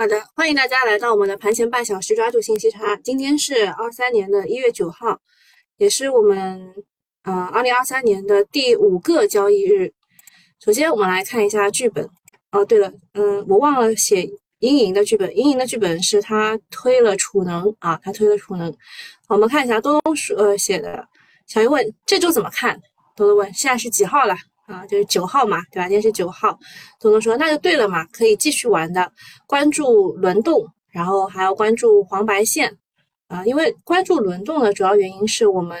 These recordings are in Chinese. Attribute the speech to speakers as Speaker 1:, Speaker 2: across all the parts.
Speaker 1: 好的，欢迎大家来到我们的盘前半小时抓住信息差。今天是二三年的一月九号，也是我们呃二零二三年的第五个交易日。首先，我们来看一下剧本。哦，对了，嗯，我忘了写阴影的剧本。阴影的剧本是他推了储能啊，他推了储能。我们看一下多多说呃写的。小鱼问这周怎么看？多多问现在是几号了？啊，就是九号嘛，对吧？今天是九号。东东说那就对了嘛，可以继续玩的。关注轮动，然后还要关注黄白线啊。因为关注轮动的主要原因是我们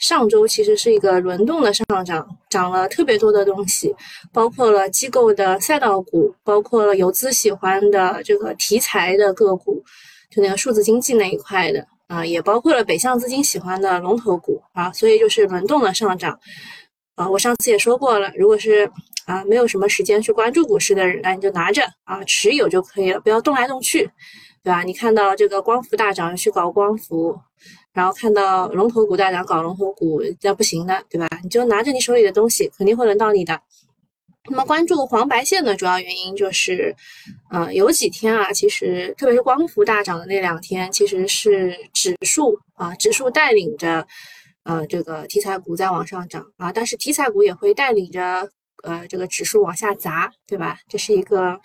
Speaker 1: 上周其实是一个轮动的上涨，涨了特别多的东西，包括了机构的赛道股，包括了游资喜欢的这个题材的个股，就那个数字经济那一块的啊，也包括了北向资金喜欢的龙头股啊。所以就是轮动的上涨。啊，我上次也说过了，如果是啊没有什么时间去关注股市的人，那你就拿着啊持有就可以了，不要动来动去，对吧？你看到这个光伏大涨去搞光伏，然后看到龙头股大涨搞龙头股，那不行的，对吧？你就拿着你手里的东西，肯定会轮到你的。那么关注黄白线的主要原因就是，呃，有几天啊，其实特别是光伏大涨的那两天，其实是指数啊指数带领着。呃，这个题材股在往上涨啊，但是题材股也会带领着呃这个指数往下砸，对吧？这是一个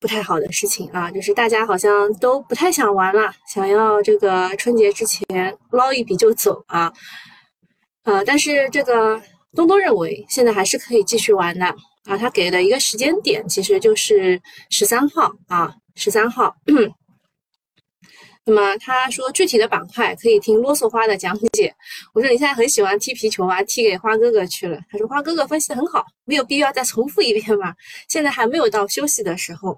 Speaker 1: 不太好的事情啊，就是大家好像都不太想玩了，想要这个春节之前捞一笔就走啊。呃，但是这个东东认为现在还是可以继续玩的啊，他给的一个时间点其实就是十三号啊，十三号。那么他说具体的板块可以听啰嗦花的讲解。我说你现在很喜欢踢皮球啊，踢给花哥哥去了。他说花哥哥分析的很好，没有必要再重复一遍吧。现在还没有到休息的时候。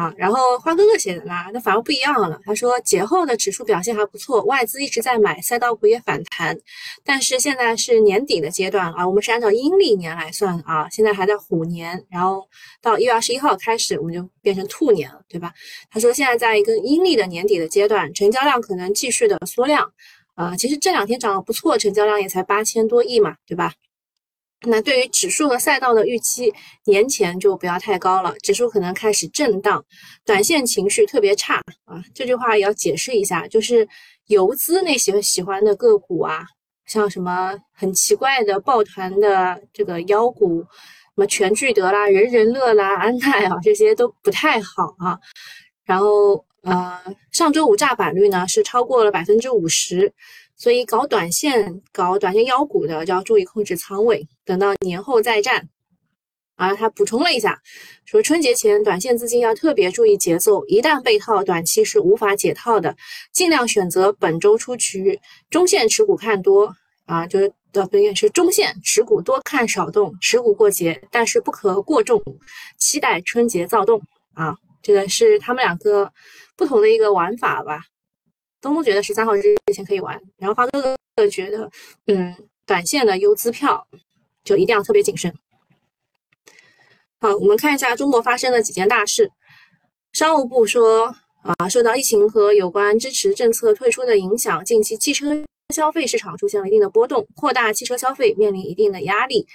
Speaker 1: 啊，然后花哥哥写的啦，那反而不一样了。他说节后的指数表现还不错，外资一直在买，赛道股也反弹，但是现在是年底的阶段啊，我们是按照阴历年来算啊，现在还在虎年，然后到一月二十一号开始我们就变成兔年了，对吧？他说现在在一个阴历的年底的阶段，成交量可能继续的缩量，啊，其实这两天涨得不错，成交量也才八千多亿嘛，对吧？那对于指数和赛道的预期，年前就不要太高了，指数可能开始震荡，短线情绪特别差啊。这句话也要解释一下，就是游资那些喜欢的个股啊，像什么很奇怪的抱团的这个妖股，什么全聚德啦、人人乐啦、安泰啊，这些都不太好啊。然后呃，上周五炸板率呢是超过了百分之五十。所以搞短线、搞短线妖股的就要注意控制仓位，等到年后再战。啊，他补充了一下，说春节前短线资金要特别注意节奏，一旦被套，短期是无法解套的，尽量选择本周出局，中线持股看多啊，就是的不对，是中线持股多看少动，持股过节，但是不可过重，期待春节躁动啊，这个是他们两个不同的一个玩法吧。东东觉得十三号之前可以玩，然后花哥哥觉得，嗯，短线的游资票就一定要特别谨慎。好，我们看一下中国发生的几件大事。商务部说，啊，受到疫情和有关支持政策退出的影响，近期汽车消费市场出现了一定的波动，扩大汽车消费面临一定的压力。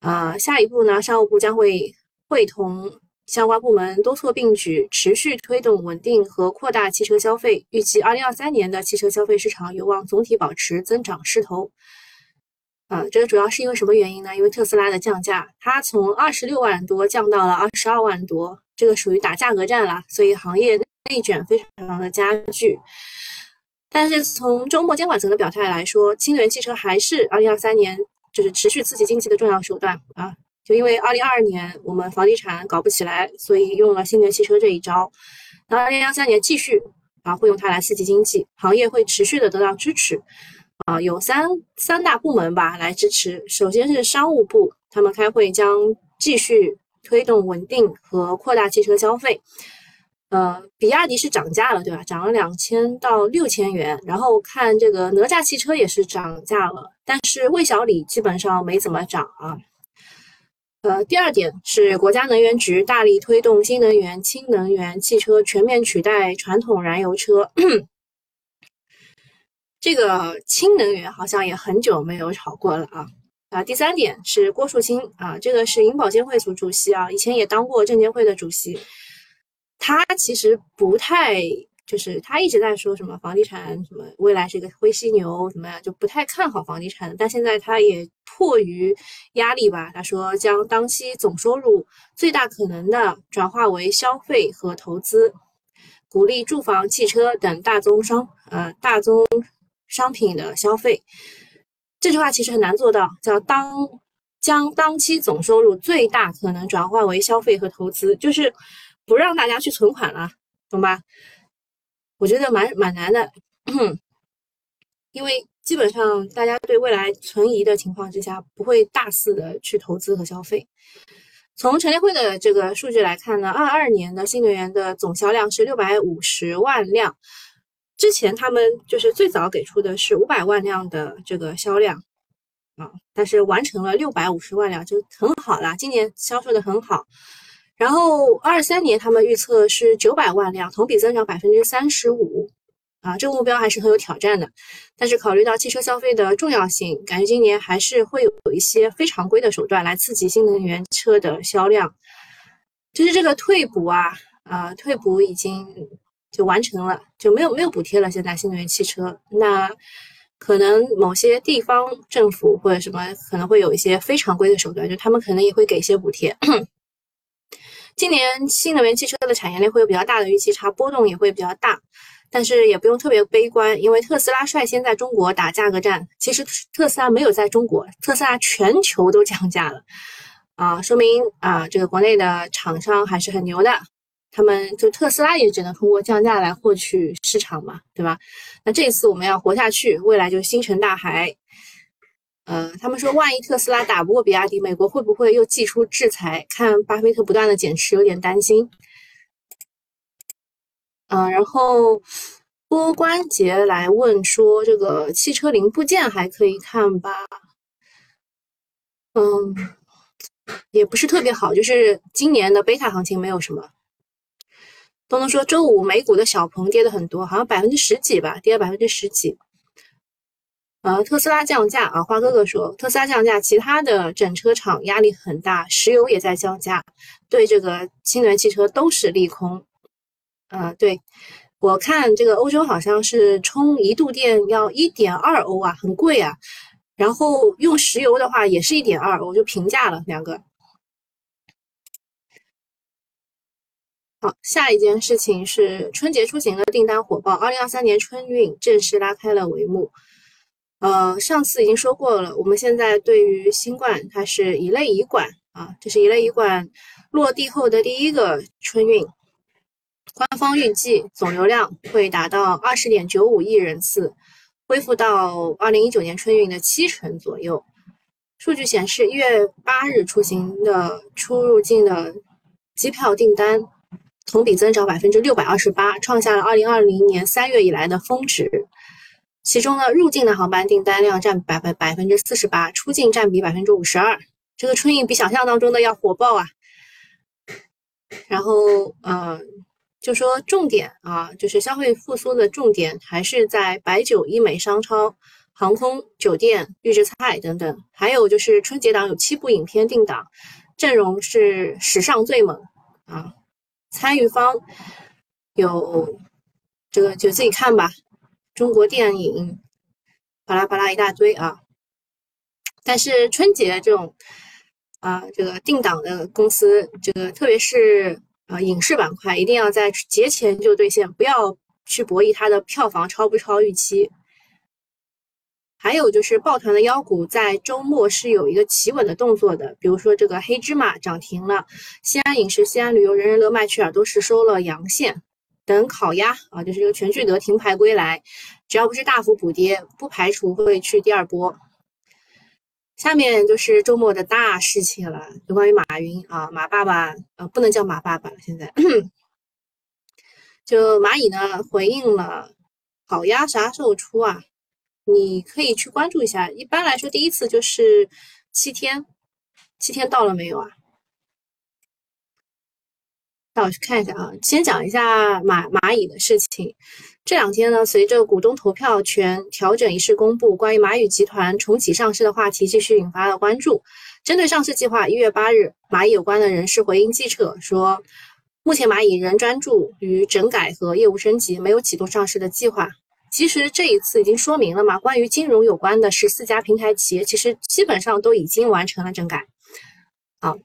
Speaker 1: 啊，下一步呢，商务部将会会同。相关部门多措并举，持续推动稳定和扩大汽车消费。预计二零二三年的汽车消费市场有望总体保持增长势头。啊，这个主要是因为什么原因呢？因为特斯拉的降价，它从二十六万多降到了二十二万多，这个属于打价格战了，所以行业内卷非常的加剧。但是从周末监管层的表态来说，新能源汽车还是二零二三年就是持续刺激经济的重要手段啊。就因为二零二二年我们房地产搞不起来，所以用了新能源汽车这一招。那二零二三年继续啊，会用它来刺激经济，行业会持续的得到支持。啊，有三三大部门吧来支持。首先是商务部，他们开会将继续推动稳定和扩大汽车消费。呃，比亚迪是涨价了，对吧？涨了两千到六千元。然后看这个哪吒汽车也是涨价了，但是魏小李基本上没怎么涨啊。呃，第二点是国家能源局大力推动新能源、氢能源汽车全面取代传统燃油车。这个氢能源好像也很久没有炒过了啊啊！第三点是郭树清啊，这个是银保监会组主席啊，以前也当过证监会的主席。他其实不太。就是他一直在说什么房地产什么未来是一个灰犀牛什么呀，就不太看好房地产。但现在他也迫于压力吧，他说将当期总收入最大可能的转化为消费和投资，鼓励住房、汽车等大宗商呃大宗商品的消费。这句话其实很难做到，叫当将当期总收入最大可能转化为消费和投资，就是不让大家去存款了，懂吧？我觉得蛮蛮难的，因为基本上大家对未来存疑的情况之下，不会大肆的去投资和消费。从陈联会的这个数据来看呢，二二年的新能源的总销量是六百五十万辆，之前他们就是最早给出的是五百万辆的这个销量啊，但是完成了六百五十万辆就很好了，今年销售的很好。然后二三年他们预测是九百万辆，同比增长百分之三十五，啊，这个目标还是很有挑战的。但是考虑到汽车消费的重要性，感觉今年还是会有一些非常规的手段来刺激新能源车的销量。就是这个退补啊，啊，退补已经就完成了，就没有没有补贴了。现在新能源汽车，那可能某些地方政府或者什么可能会有一些非常规的手段，就他们可能也会给一些补贴。今年新能源汽车的产业链会有比较大的预期差，波动也会比较大，但是也不用特别悲观，因为特斯拉率先在中国打价格战。其实特斯拉没有在中国，特斯拉全球都降价了，啊，说明啊这个国内的厂商还是很牛的，他们就特斯拉也只能通过降价来获取市场嘛，对吧？那这次我们要活下去，未来就星辰大海。呃，他们说，万一特斯拉打不过比亚迪，美国会不会又祭出制裁？看巴菲特不断的减持，有点担心。嗯，然后波关节来问说，这个汽车零部件还可以看吧？嗯，也不是特别好，就是今年的贝塔行情没有什么。东东说，周五美股的小鹏跌的很多，好像百分之十几吧，跌了百分之十几。呃，特斯拉降价啊，花哥哥说特斯拉降价，其他的整车厂压力很大，石油也在降价，对这个新能源汽车都是利空。啊，对我看这个欧洲好像是充一度电要一点二欧啊，很贵啊。然后用石油的话也是一点二欧，就平价了两个。好，下一件事情是春节出行的订单火爆，二零二三年春运正式拉开了帷幕。呃，上次已经说过了，我们现在对于新冠，它是乙类乙管啊，这是乙类乙管落地后的第一个春运，官方预计总流量会达到二十点九五亿人次，恢复到二零一九年春运的七成左右。数据显示，一月八日出行的出入境的机票订单同比增长百分之六百二十八，创下了二零二零年三月以来的峰值。其中呢，入境的航班订单量占百分百分之四十八，出境占比百分之五十二。这个春运比想象当中的要火爆啊！然后，呃，就说重点啊，就是消费复苏的重点还是在白酒、医美、商超、航空、酒店、预制菜等等。还有就是春节档有七部影片定档，阵容是史上最猛啊！参与方有这个就自己看吧。中国电影，巴拉巴拉一大堆啊！但是春节这种啊，这个定档的公司，这个特别是啊影视板块，一定要在节前就兑现，不要去博弈它的票房超不超预期。还有就是抱团的妖股在周末是有一个企稳的动作的，比如说这个黑芝麻涨停了，西安饮食、西安旅游、人人乐、麦趣尔都是收了阳线。等烤鸭啊，就是这个全聚德停牌归来，只要不是大幅补跌，不排除会去第二波。下面就是周末的大事情了，就关于马云啊，马爸爸呃，不能叫马爸爸了，现在就蚂蚁呢回应了烤鸭啥时候出啊？你可以去关注一下，一般来说第一次就是七天，七天到了没有啊？那我去看一下啊，先讲一下蚂蚂蚁的事情。这两天呢，随着股东投票权调整仪式公布，关于蚂蚁集团重启上市的话题继续引发了关注。针对上市计划，一月八日，蚂蚁有关的人士回应记者说，目前蚂蚁仍专注于整改和业务升级，没有启动上市的计划。其实这一次已经说明了嘛，关于金融有关的十四家平台企业，其实基本上都已经完成了整改。好，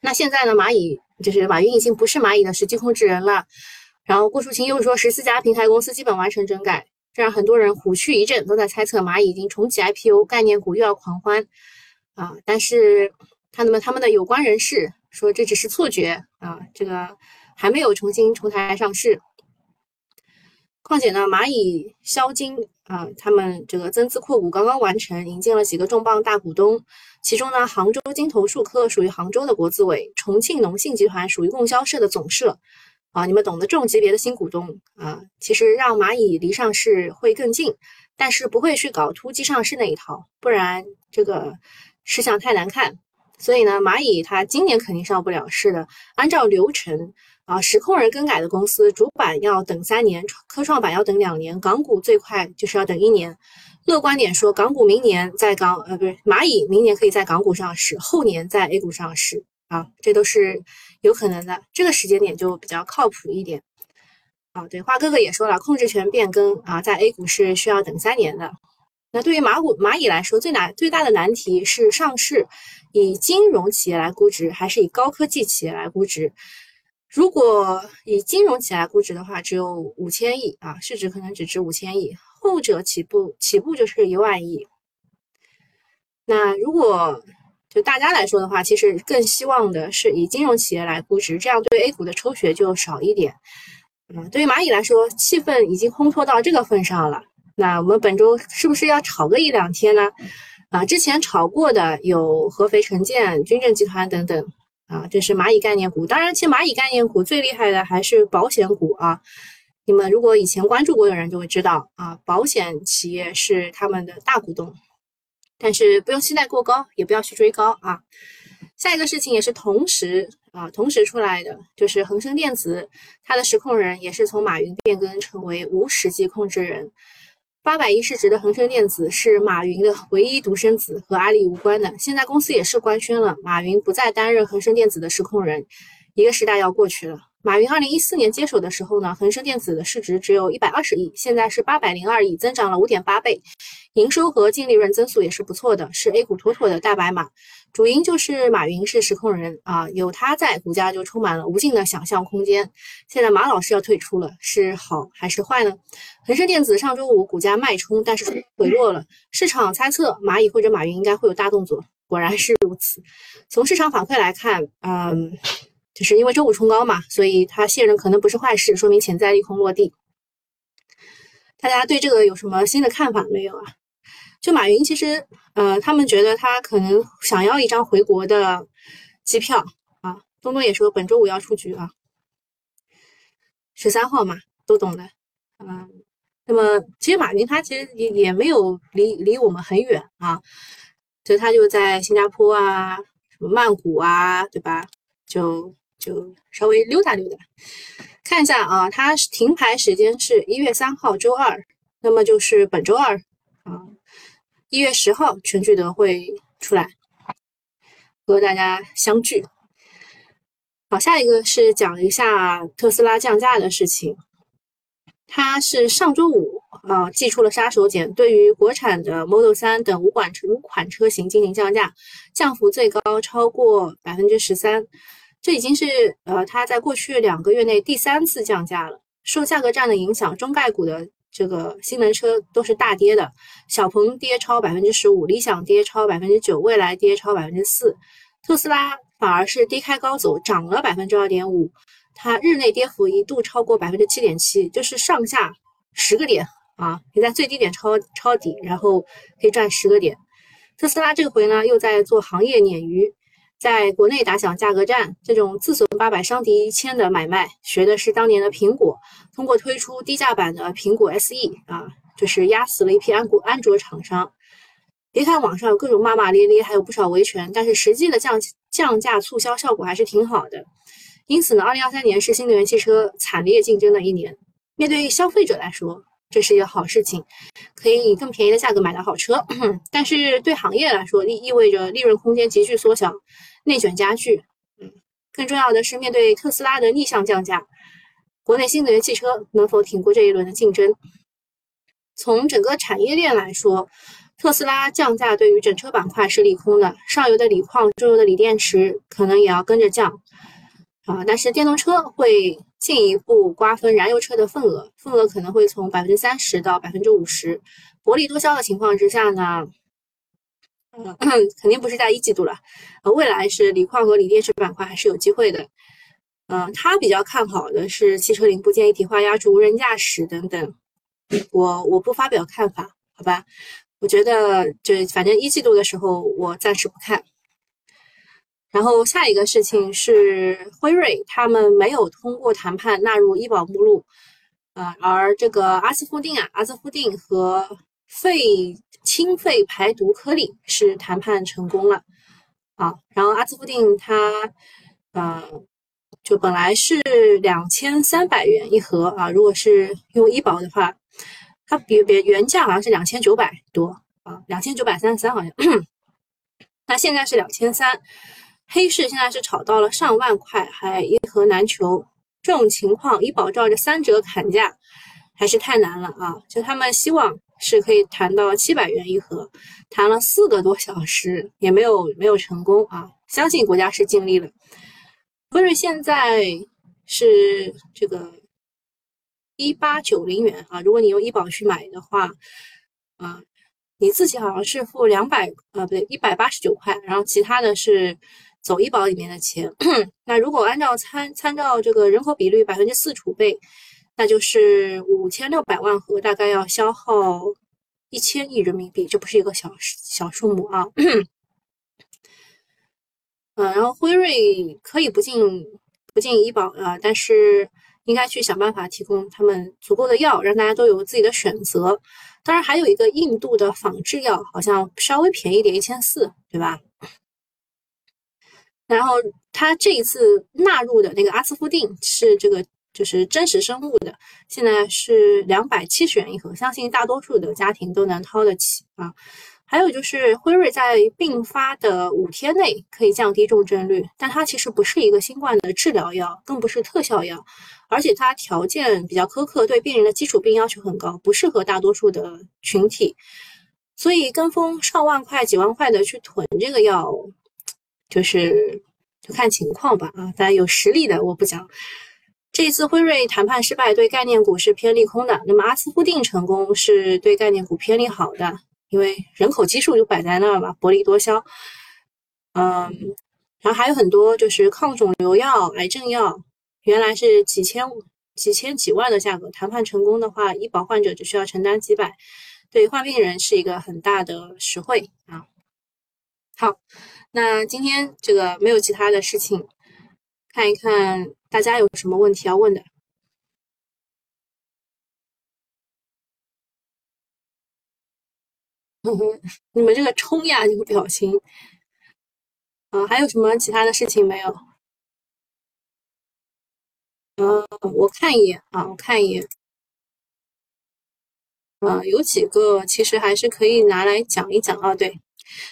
Speaker 1: 那现在呢，蚂蚁就是马云已经不是蚂蚁的实际控制人了。然后郭树清又说，十四家平台公司基本完成整改，这让很多人虎躯一震，都在猜测蚂蚁已经重启 IPO，概念股又要狂欢啊！但是他们他们的有关人士。说这只是错觉啊，这个还没有重新出台上市。况且呢，蚂蚁、销金啊，他们这个增资扩股刚刚完成，引进了几个重磅大股东。其中呢，杭州金投数科属于杭州的国资委，重庆农信集团属于供销社的总社啊，你们懂得这种级别的新股东啊，其实让蚂蚁离上市会更近，但是不会去搞突击上市那一套，不然这个吃相太难看。所以呢，蚂蚁它今年肯定上不了市的。按照流程啊，实控人更改的公司主板要等三年，科创板要等两年，港股最快就是要等一年。乐观点说，港股明年在港呃不是蚂蚁明年可以在港股上市，后年在 A 股上市啊，这都是有可能的。这个时间点就比较靠谱一点啊。对，花哥哥也说了，控制权变更啊，在 A 股是需要等三年的。那对于蚂股蚂蚁来说，最难最大的难题是上市。以金融企业来估值，还是以高科技企业来估值？如果以金融企业来估值的话，只有五千亿啊，市值可能只值五千亿。后者起步起步就是一万亿。那如果就大家来说的话，其实更希望的是以金融企业来估值，这样对 A 股的抽血就少一点。嗯，对于蚂蚁来说，气氛已经烘托到这个份上了。那我们本周是不是要炒个一两天呢？啊，之前炒过的有合肥城建、军政集团等等啊，这是蚂蚁概念股。当然，其实蚂蚁概念股最厉害的还是保险股啊。你们如果以前关注过的人就会知道啊，保险企业是他们的大股东。但是不用期待过高，也不要去追高啊。下一个事情也是同时啊，同时出来的就是恒生电子，它的实控人也是从马云变更成为无实际控制人。八百亿市值的恒生电子是马云的唯一独生子，和阿里无关的。现在公司也是官宣了，马云不再担任恒生电子的实控人，一个时代要过去了。马云二零一四年接手的时候呢，恒生电子的市值只有一百二十亿，现在是八百零二亿，增长了五点八倍，营收和净利润增速也是不错的，是 A 股妥妥的大白马。主因就是马云是实控人啊，有他在，股价就充满了无尽的想象空间。现在马老师要退出了，是好还是坏呢？恒生电子上周五股价脉冲，但是回落了。市场猜测蚂蚁或者马云应该会有大动作，果然是如此。从市场反馈来看，嗯，就是因为周五冲高嘛，所以它卸任可能不是坏事，说明潜在利空落地。大家对这个有什么新的看法没有啊？就马云，其实，呃，他们觉得他可能想要一张回国的机票啊。东东也说本周五要出局啊，十三号嘛，都懂的。嗯，那么其实马云他其实也也没有离离我们很远啊，所以他就在新加坡啊，什么曼谷啊，对吧？就就稍微溜达溜达，看一下啊，它停牌时间是一月三号周二，那么就是本周二啊。一月十号，全聚德会出来和大家相聚。好，下一个是讲一下特斯拉降价的事情。它是上周五啊，寄出了杀手锏，对于国产的 Model 三等五款五款车型进行降价，降幅最高超过百分之十三。这已经是呃，它在过去两个月内第三次降价了。受价格战的影响，中概股的。这个新能车都是大跌的，小鹏跌超百分之十五，理想跌超百分之九，蔚来跌超百分之四，特斯拉反而是低开高走，涨了百分之二点五，它日内跌幅一度超过百分之七点七，就是上下十个点啊，你在最低点抄抄底，然后可以赚十个点。特斯拉这回呢又在做行业鲶鱼。在国内打响价格战，这种自损八百伤敌一千的买卖，学的是当年的苹果，通过推出低价版的苹果 SE 啊，就是压死了一批安国安卓厂商。别看网上有各种骂骂咧咧，还有不少维权，但是实际的降降价促销效果还是挺好的。因此呢，二零二三年是新能源汽车惨烈竞争的一年。面对消费者来说，这是一个好事情，可以以更便宜的价格买到好车。但是对行业来说，意意味着利润空间急剧缩小。内卷加剧，嗯，更重要的是，面对特斯拉的逆向降价，国内新能源汽车能否挺过这一轮的竞争？从整个产业链来说，特斯拉降价对于整车板块是利空的，上游的锂矿、中游的锂电池可能也要跟着降啊。但是电动车会进一步瓜分燃油车的份额，份额可能会从百分之三十到百分之五十。薄利多销的情况之下呢，嗯，肯定不是在一季度了，呃，未来是锂矿和锂电池板块还是有机会的。嗯，他比较看好的是汽车零部件一体化、压铸、无人驾驶等等。我我不发表看法，好吧？我觉得就反正一季度的时候，我暂时不看。然后下一个事情是辉瑞，他们没有通过谈判纳入医保目录，呃，而这个阿斯夫定啊，阿斯夫定和肺清肺排毒颗粒是谈判成功了啊。然后阿兹夫定它，呃，就本来是两千三百元一盒啊，如果是用医保的话。它比比原价好像是两千九百多啊，两千九百三十三好像，那现在是两千三，黑市现在是炒到了上万块，还一盒难求。这种情况，医保照着三折砍价，还是太难了啊！就他们希望是可以谈到七百元一盒，谈了四个多小时也没有没有成功啊！相信国家是尽力了。辉瑞现在是这个。一八九零元啊，如果你用医保去买的话，啊，你自己好像是付两百，呃，不对，一百八十九块，然后其他的是走医保里面的钱。那如果按照参参照这个人口比率百分之四储备，那就是五千六百万盒，大概要消耗一千亿人民币，这不是一个小小数目啊。嗯，然后辉瑞可以不进不进医保啊，但是。应该去想办法提供他们足够的药，让大家都有自己的选择。当然，还有一个印度的仿制药，好像稍微便宜点，一千四，对吧？然后他这一次纳入的那个阿斯夫定是这个就是真实生物的，现在是两百七十元一盒，相信大多数的家庭都能掏得起啊。还有就是辉瑞在并发的五天内可以降低重症率，但它其实不是一个新冠的治疗药，更不是特效药，而且它条件比较苛刻，对病人的基础病要求很高，不适合大多数的群体。所以跟风上万块、几万块的去囤这个药，就是就看情况吧啊！大家有实力的我不讲。这一次辉瑞谈判失败，对概念股是偏利空的。那么阿斯夫定成功是对概念股偏利好的。因为人口基数就摆在那儿嘛，薄利多销，嗯，然后还有很多就是抗肿瘤药、癌症药，原来是几千、几千、几万的价格，谈判成功的话，医保患者只需要承担几百，对患病人是一个很大的实惠啊。好，那今天这个没有其他的事情，看一看大家有什么问题要问的。你们这个冲呀这个表情，啊，还有什么其他的事情没有？啊，我看一眼啊，我看一眼，啊，有几个其实还是可以拿来讲一讲啊。对，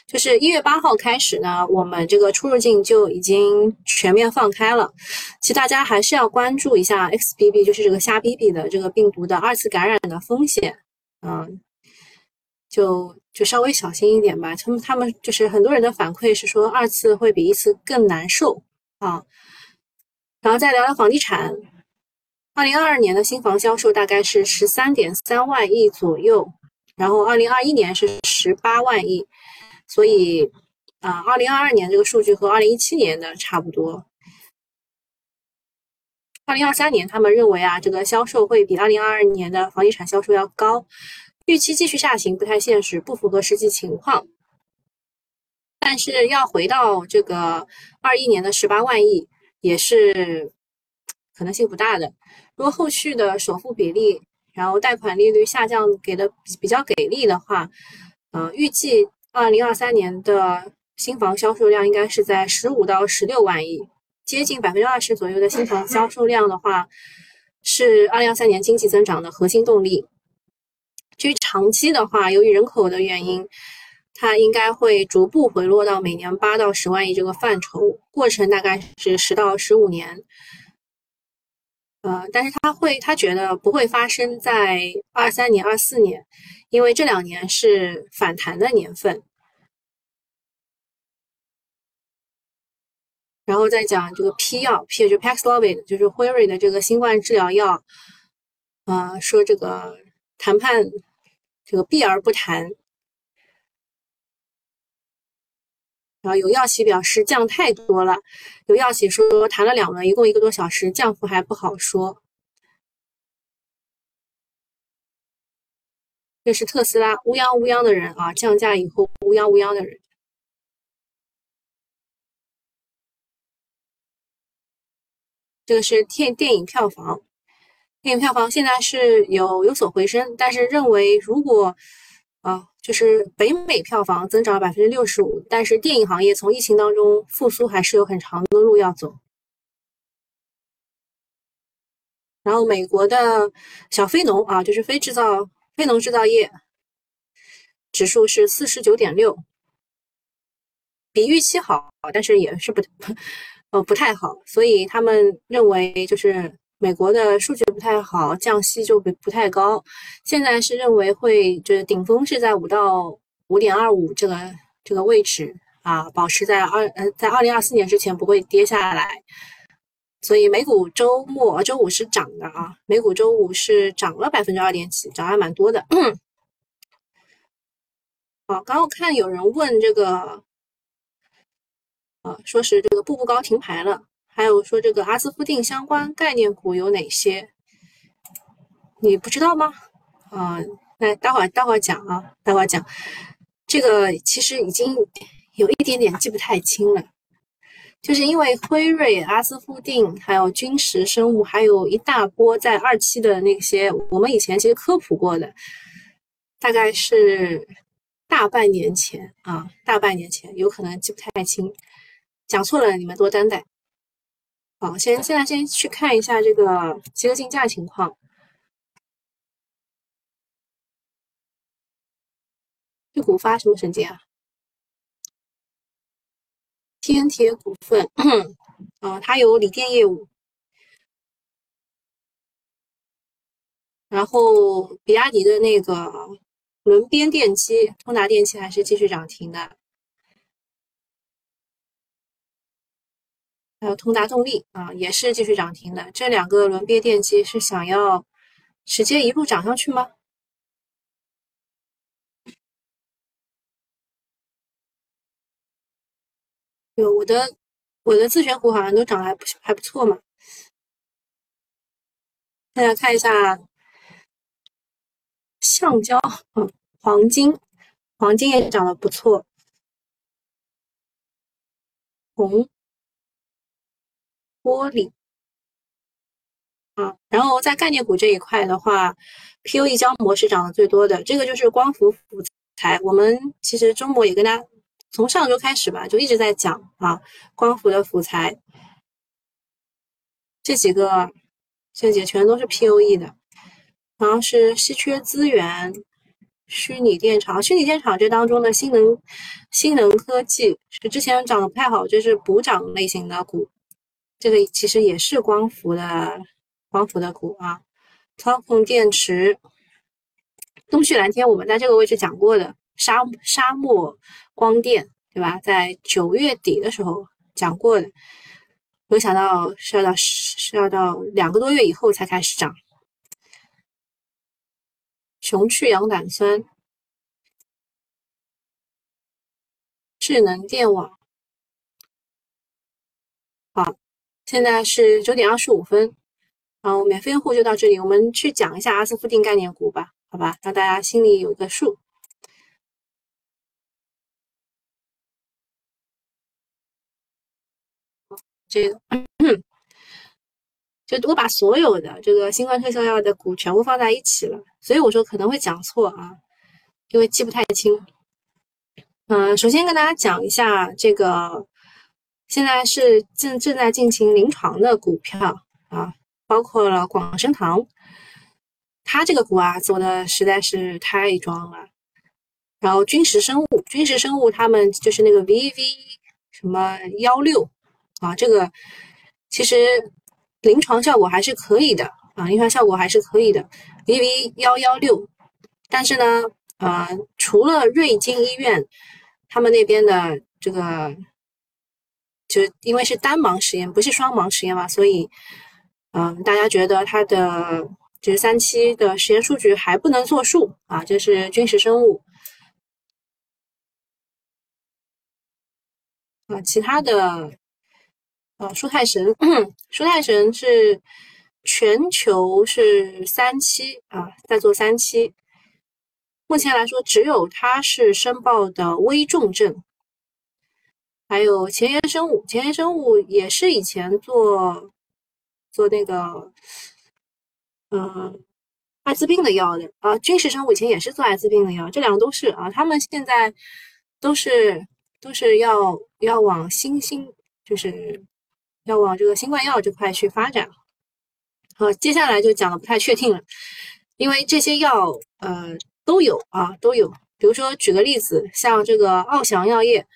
Speaker 1: 就是一月八号开始呢，我们这个出入境就已经全面放开了。其实大家还是要关注一下 XBB，就是这个虾 BB 的这个病毒的二次感染的风险，嗯。就就稍微小心一点吧。他们他们就是很多人的反馈是说，二次会比一次更难受啊。然后再聊聊房地产，二零二二年的新房销售大概是十三点三万亿左右，然后二零二一年是十八万亿，所以啊，二零二二年这个数据和二零一七年的差不多。二零二三年他们认为啊，这个销售会比二零二二年的房地产销售要高。预期继续下行不太现实，不符合实际情况。但是要回到这个二一年的十八万亿，也是可能性不大的。如果后续的首付比例，然后贷款利率下降给的比较给力的话，呃，预计二零二三年的新房销售量应该是在十五到十六万亿，接近百分之二十左右的新房销售量的话，是二零二三年经济增长的核心动力。至于长期的话，由于人口的原因，它应该会逐步回落到每年八到十万亿这个范畴，过程大概是十到十五年。呃，但是他会，他觉得不会发生在二三年、二四年，因为这两年是反弹的年份。然后再讲这个批药，P 就 Paxlovid，就是辉瑞的这个新冠治疗药，呃，说这个谈判这个避而不谈。然后有药企表示降太多了，有药企说谈了两轮，一共一个多小时，降幅还不好说。这是特斯拉乌泱乌泱的人啊，降价以后乌泱乌泱的人。这个是电电影票房，电影票房现在是有有所回升，但是认为如果啊。就是北美票房增长了百分之六十五，但是电影行业从疫情当中复苏还是有很长的路要走。然后美国的小非农啊，就是非制造非农制造业指数是四十九点六，比预期好，但是也是不 呃不太好，所以他们认为就是。美国的数据不太好，降息就不不太高。现在是认为会就是顶峰是在五到五点二五这个这个位置啊，保持在二呃在二零二四年之前不会跌下来。所以美股周末周五是涨的啊，美股周五是涨了百分之二点几，涨还蛮多的。好，刚刚我看有人问这个，啊，说是这个步步高停牌了。还有说这个阿斯夫定相关概念股有哪些？你不知道吗？啊，那待会儿待会儿讲啊，待会儿讲。这个其实已经有一点点记不太清了，就是因为辉瑞、阿斯夫定，还有君实生物，还有一大波在二期的那些，我们以前其实科普过的，大概是大半年前啊，大半年前有可能记不太清，讲错了你们多担待。好，先现在先去看一下这个集合竞价情况。这股发什么神经啊？天铁股份，啊，它有锂电业务，然后比亚迪的那个轮边电机，通达电器还是继续涨停的。还有通达动力啊，也是继续涨停的。这两个轮边电机是想要直接一路涨上去吗？有我的我的自选股好像都涨得还不还不错嘛。大家看一下橡胶，嗯，黄金，黄金也涨得不错，铜。玻璃啊，然后在概念股这一块的话，POE 胶膜是涨得最多的，这个就是光伏辅材。我们其实周末也跟大家从上周开始吧，就一直在讲啊，光伏的辅材，这几个这几全都是 POE 的，然后是稀缺资源、虚拟电厂，虚拟电厂这当中的新能新能科技是之前涨得不太好，就是补涨类型的股。这个其实也是光伏的光伏的股啊，操控电池，东旭蓝天我们在这个位置讲过的沙沙漠光电对吧？在九月底的时候讲过的，没想到是要到是要到两个多月以后才开始涨。熊去氧胆酸，智能电网，好。现在是九点二十五分，然后免费用户就到这里。我们去讲一下阿斯夫定概念股吧，好吧，让大家心里有个数。这个，就我把所有的这个新冠特效药的股全部放在一起了，所以我说可能会讲错啊，因为记不太清。嗯，首先跟大家讲一下这个。现在是正正在进行临床的股票啊，包括了广生堂，它这个股啊走的实在是太装了。然后军实生物，军实生物他们就是那个 VV 什么幺六啊，这个其实临床效果还是可以的啊，临床效果还是可以的，VV 幺幺六。但是呢，呃，除了瑞金医院他们那边的这个，就因为是单盲实验，不是双盲实验嘛，所以，嗯，大家觉得它的就是三期的实验数据还不能作数啊，这是军事生物。啊，其他的，啊，舒泰神，舒泰神是全球是三期啊，在做三期。目前来说，只有它是申报的危重症。还有前沿生物，前沿生物也是以前做做那个，嗯，艾滋病的药的啊。军事生物以前也是做艾滋病的药，这两个都是啊。他们现在都是。都是要要往新兴，就是要往这个新冠药这块去发展。好，接下来就讲的不太确定了，因为这些药呃都有啊都有。比如说举个例子，像这个奥翔药业，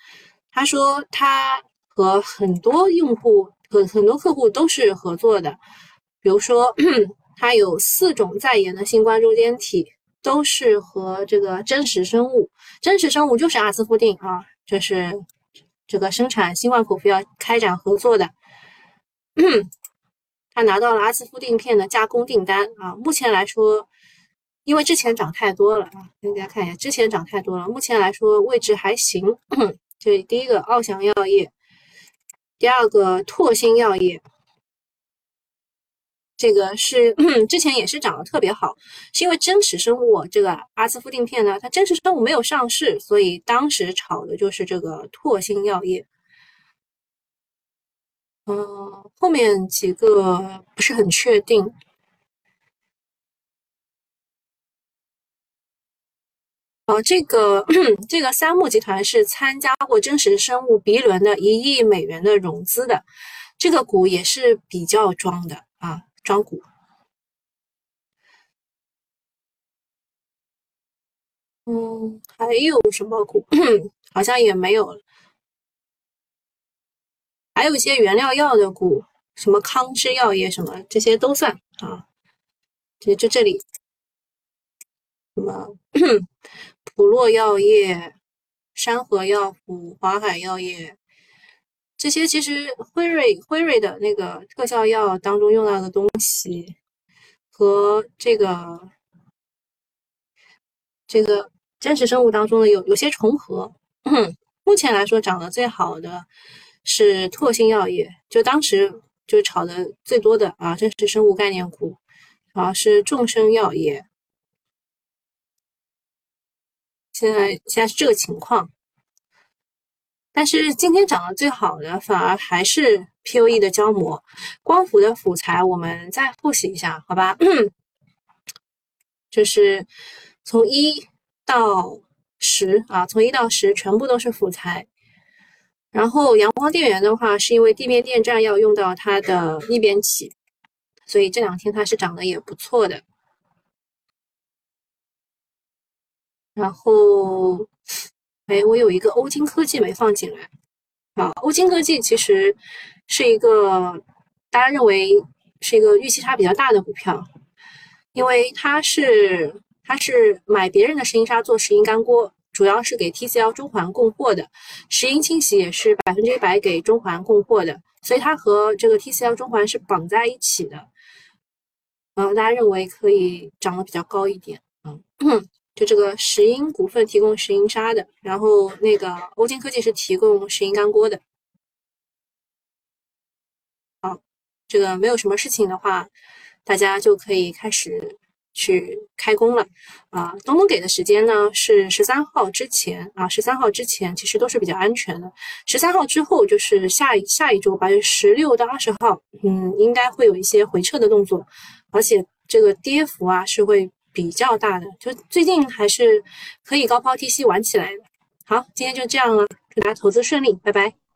Speaker 1: 他说他和很多用户和很多客户都是合作的。比如说，他有四种在研的新冠中间体，都是和这个真实生物，真实生物就是阿司夫定啊。就是这个生产新冠口服药开展合作的，他拿到了阿斯夫定片的加工订单啊。目前来说，因为之前涨太多了啊，给大家看一下，之前涨太多了。目前来说位置还行。这第一个奥翔药业，第二个拓新药业。这个是 之前也是涨得特别好，是因为真实生物这个阿斯夫定片呢，它真实生物没有上市，所以当时炒的就是这个拓新药业。嗯，后面几个不是很确定。哦，这个 这个三木集团是参加过真实生物 B 轮的一亿美元的融资的，这个股也是比较装的啊。装股，嗯，还有什么股？好像也没有了。还有一些原料药的股，什么康芝药业什么，这些都算啊。就就这里，什么普洛药业、山河药府、华海药业。这些其实辉瑞辉瑞的那个特效药当中用到的东西，和这个这个真实生物当中的有有些重合。目前来说涨得最好的是拓新药业，就当时就炒的最多的啊，这是生物概念股，然啊是众生药业。现在现在是这个情况。但是今天涨得最好的反而还是 POE 的胶膜，光伏的辅材，我们再复习一下，好吧？就是从一到十啊，从一到十全部都是辅材。然后阳光电源的话，是因为地面电站要用到它的逆变器，所以这两天它是涨得也不错的。然后。哎，我有一个欧金科技没放进来啊。欧金科技其实是一个大家认为是一个预期差比较大的股票，因为它是它是买别人的石英砂做石英干锅，主要是给 TCL 中环供货的，石英清洗也是百分之一百给中环供货的，所以它和这个 TCL 中环是绑在一起的。嗯，大家认为可以涨得比较高一点，嗯。就这个石英股份提供石英砂的，然后那个欧金科技是提供石英干锅的。好，这个没有什么事情的话，大家就可以开始去开工了啊。东东给的时间呢是十三号之前啊，十三号之前其实都是比较安全的。十三号之后就是下下一周八月十六到二十号，嗯，应该会有一些回撤的动作，而且这个跌幅啊是会。比较大的，就最近还是可以高抛低吸玩起来的。好，今天就这样了，祝大家投资顺利，拜拜。